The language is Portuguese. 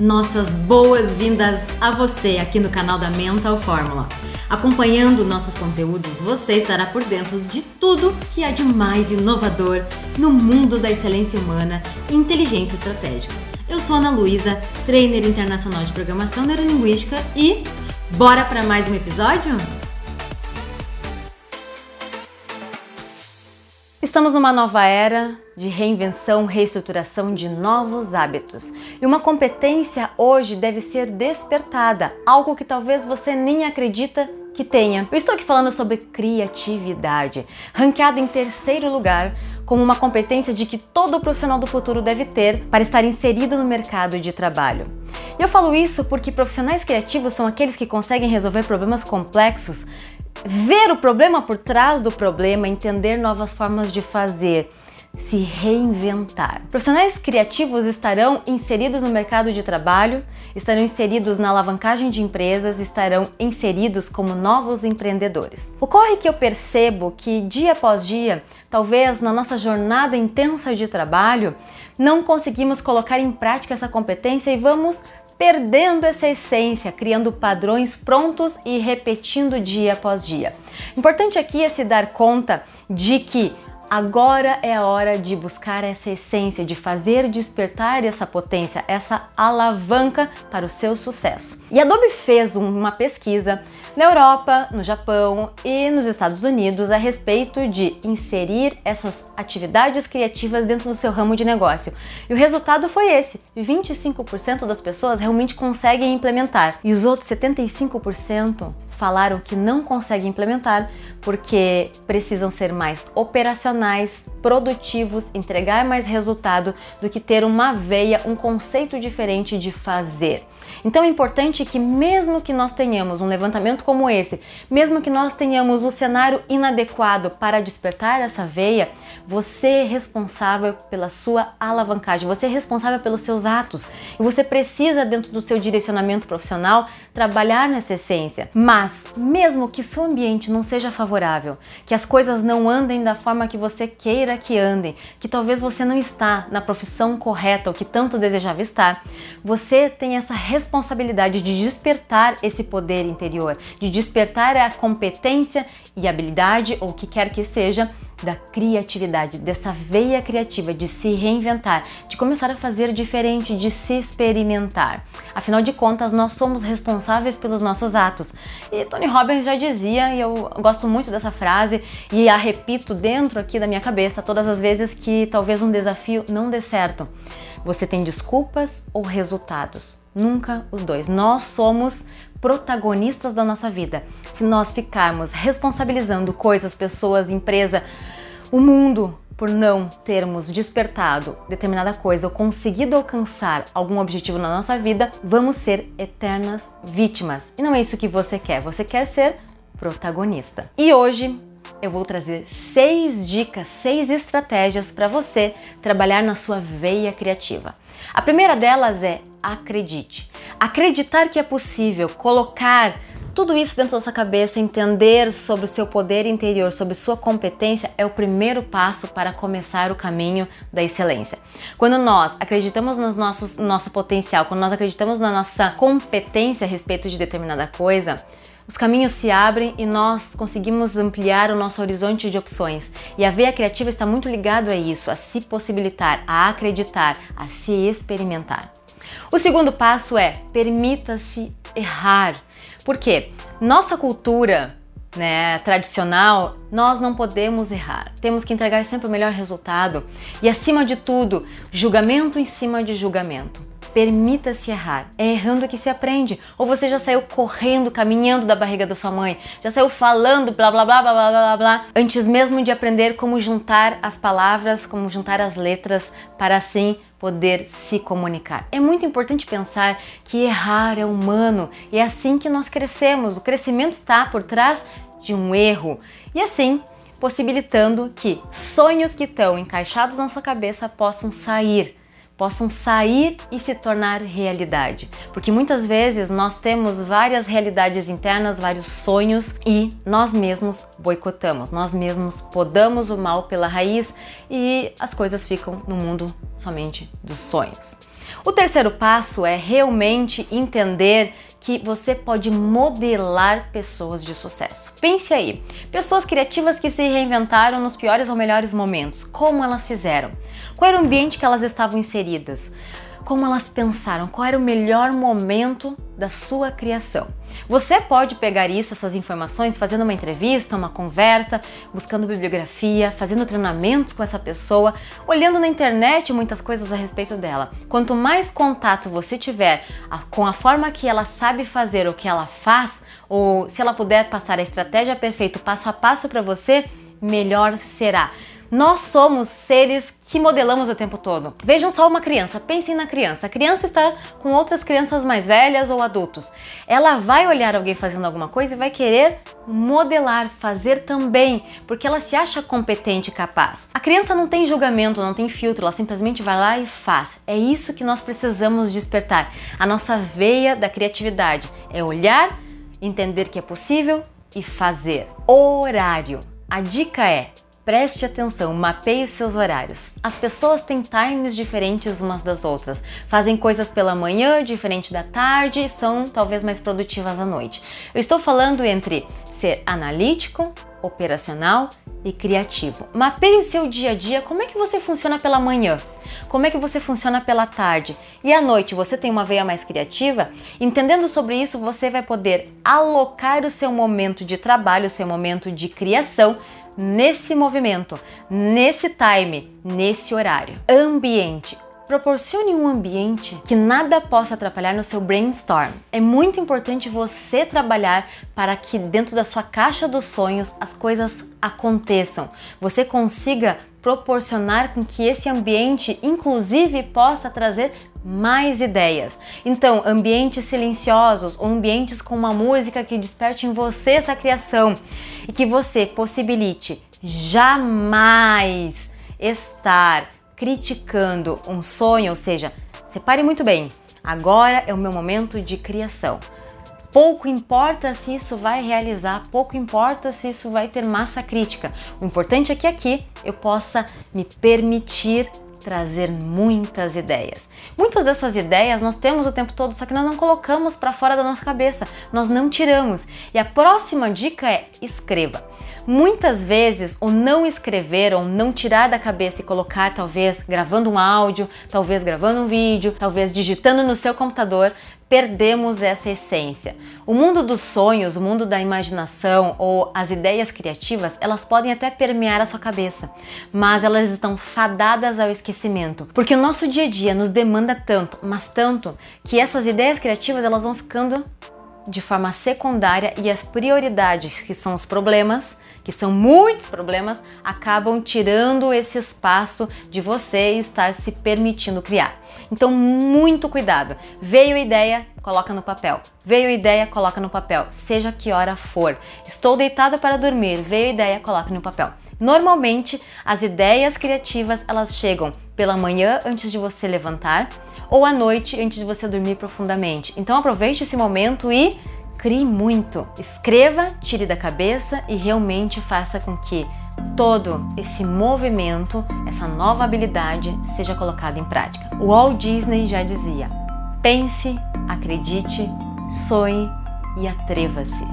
Nossas boas-vindas a você aqui no canal da Mental Fórmula. Acompanhando nossos conteúdos, você estará por dentro de tudo que há de mais inovador no mundo da excelência humana e inteligência estratégica. Eu sou Ana Luísa, trainer internacional de programação neurolinguística e bora para mais um episódio? Estamos numa nova era de reinvenção, reestruturação de novos hábitos. E uma competência hoje deve ser despertada, algo que talvez você nem acredita que tenha. Eu estou aqui falando sobre criatividade, ranqueada em terceiro lugar como uma competência de que todo profissional do futuro deve ter para estar inserido no mercado de trabalho. Eu falo isso porque profissionais criativos são aqueles que conseguem resolver problemas complexos ver o problema por trás do problema, entender novas formas de fazer, se reinventar. Profissionais criativos estarão inseridos no mercado de trabalho, estarão inseridos na alavancagem de empresas, estarão inseridos como novos empreendedores. Ocorre que eu percebo que dia após dia, talvez na nossa jornada intensa de trabalho, não conseguimos colocar em prática essa competência e vamos perdendo essa essência, criando padrões prontos e repetindo dia após dia. Importante aqui é se dar conta de que Agora é a hora de buscar essa essência, de fazer despertar essa potência, essa alavanca para o seu sucesso. E a Adobe fez uma pesquisa na Europa, no Japão e nos Estados Unidos a respeito de inserir essas atividades criativas dentro do seu ramo de negócio. E o resultado foi esse: 25% das pessoas realmente conseguem implementar e os outros 75% falaram que não conseguem implementar porque precisam ser mais operacionais, produtivos, entregar mais resultado do que ter uma veia, um conceito diferente de fazer. Então é importante que, mesmo que nós tenhamos um levantamento como esse, mesmo que nós tenhamos o cenário inadequado para despertar essa veia, você é responsável pela sua alavancagem, você é responsável pelos seus atos e você precisa, dentro do seu direcionamento profissional, trabalhar nessa essência. Mas mas, mesmo que seu ambiente não seja favorável, que as coisas não andem da forma que você queira que andem, que talvez você não está na profissão correta ou que tanto desejava estar, você tem essa responsabilidade de despertar esse poder interior, de despertar a competência e habilidade ou o que quer que seja da criatividade, dessa veia criativa de se reinventar, de começar a fazer diferente, de se experimentar. Afinal de contas, nós somos responsáveis pelos nossos atos. E Tony Robbins já dizia, e eu gosto muito dessa frase e a repito dentro aqui da minha cabeça todas as vezes que talvez um desafio não dê certo. Você tem desculpas ou resultados? Nunca os dois. Nós somos protagonistas da nossa vida. Se nós ficarmos responsabilizando coisas, pessoas, empresa, o mundo por não termos despertado determinada coisa ou conseguido alcançar algum objetivo na nossa vida, vamos ser eternas vítimas. E não é isso que você quer, você quer ser protagonista. E hoje eu vou trazer seis dicas, seis estratégias para você trabalhar na sua veia criativa. A primeira delas é acredite. Acreditar que é possível colocar tudo isso dentro da sua cabeça, entender sobre o seu poder interior, sobre sua competência, é o primeiro passo para começar o caminho da excelência. Quando nós acreditamos no nosso, no nosso potencial, quando nós acreditamos na nossa competência a respeito de determinada coisa, os caminhos se abrem e nós conseguimos ampliar o nosso horizonte de opções. E a veia criativa está muito ligado a isso, a se possibilitar, a acreditar, a se experimentar. O segundo passo é permita-se errar. Porque nossa cultura né, tradicional, nós não podemos errar. Temos que entregar sempre o melhor resultado e, acima de tudo, julgamento em cima de julgamento. Permita-se errar. É errando que se aprende. Ou você já saiu correndo, caminhando da barriga da sua mãe, já saiu falando blá blá blá blá blá blá blá, antes mesmo de aprender como juntar as palavras, como juntar as letras para assim poder se comunicar. É muito importante pensar que errar é humano e é assim que nós crescemos. O crescimento está por trás de um erro. E assim, possibilitando que sonhos que estão encaixados na sua cabeça possam sair possam sair e se tornar realidade. Porque muitas vezes nós temos várias realidades internas, vários sonhos e nós mesmos boicotamos, nós mesmos podamos o mal pela raiz e as coisas ficam no mundo somente dos sonhos. O terceiro passo é realmente entender que você pode modelar pessoas de sucesso. Pense aí, pessoas criativas que se reinventaram nos piores ou melhores momentos. Como elas fizeram? Qual era o ambiente que elas estavam inseridas? Como elas pensaram, qual era o melhor momento da sua criação. Você pode pegar isso, essas informações, fazendo uma entrevista, uma conversa, buscando bibliografia, fazendo treinamentos com essa pessoa, olhando na internet muitas coisas a respeito dela. Quanto mais contato você tiver com a forma que ela sabe fazer o que ela faz, ou se ela puder passar a estratégia perfeita passo a passo para você, melhor será. Nós somos seres que modelamos o tempo todo. Vejam só uma criança, pensem na criança. A criança está com outras crianças mais velhas ou adultos. Ela vai olhar alguém fazendo alguma coisa e vai querer modelar, fazer também, porque ela se acha competente e capaz. A criança não tem julgamento, não tem filtro, ela simplesmente vai lá e faz. É isso que nós precisamos despertar. A nossa veia da criatividade é olhar, entender que é possível e fazer. Horário. A dica é Preste atenção, mapeie seus horários. As pessoas têm times diferentes umas das outras, fazem coisas pela manhã, diferente da tarde e são talvez mais produtivas à noite. Eu estou falando entre ser analítico, operacional e criativo. Mapeie o seu dia a dia, como é que você funciona pela manhã? Como é que você funciona pela tarde? E à noite você tem uma veia mais criativa? Entendendo sobre isso, você vai poder alocar o seu momento de trabalho, o seu momento de criação nesse movimento, nesse time, nesse horário. Ambiente. Proporcione um ambiente que nada possa atrapalhar no seu brainstorm. É muito importante você trabalhar para que dentro da sua caixa dos sonhos as coisas aconteçam. Você consiga proporcionar com que esse ambiente, inclusive, possa trazer mais ideias. Então, ambientes silenciosos ou ambientes com uma música que desperte em você essa criação e que você possibilite jamais estar criticando um sonho, ou seja, separe muito bem. Agora é o meu momento de criação. Pouco importa se isso vai realizar, pouco importa se isso vai ter massa crítica. O importante é que aqui eu possa me permitir trazer muitas ideias. Muitas dessas ideias nós temos o tempo todo, só que nós não colocamos para fora da nossa cabeça, nós não tiramos. E a próxima dica é escreva. Muitas vezes o não escrever ou não tirar da cabeça e colocar, talvez gravando um áudio, talvez gravando um vídeo, talvez digitando no seu computador, perdemos essa essência. O mundo dos sonhos, o mundo da imaginação ou as ideias criativas, elas podem até permear a sua cabeça, mas elas estão fadadas ao esquecimento, porque o nosso dia a dia nos demanda tanto, mas tanto, que essas ideias criativas elas vão ficando de forma secundária e as prioridades, que são os problemas, que são muitos problemas, acabam tirando esse espaço de você estar se permitindo criar. Então, muito cuidado. Veio a ideia, coloca no papel. Veio a ideia, coloca no papel, seja que hora for. Estou deitada para dormir, veio a ideia, coloca no papel. Normalmente, as ideias criativas, elas chegam pela manhã antes de você levantar ou à noite antes de você dormir profundamente. Então aproveite esse momento e crie muito. Escreva, tire da cabeça e realmente faça com que todo esse movimento, essa nova habilidade seja colocada em prática. O Walt Disney já dizia: pense, acredite, sonhe e atreva-se.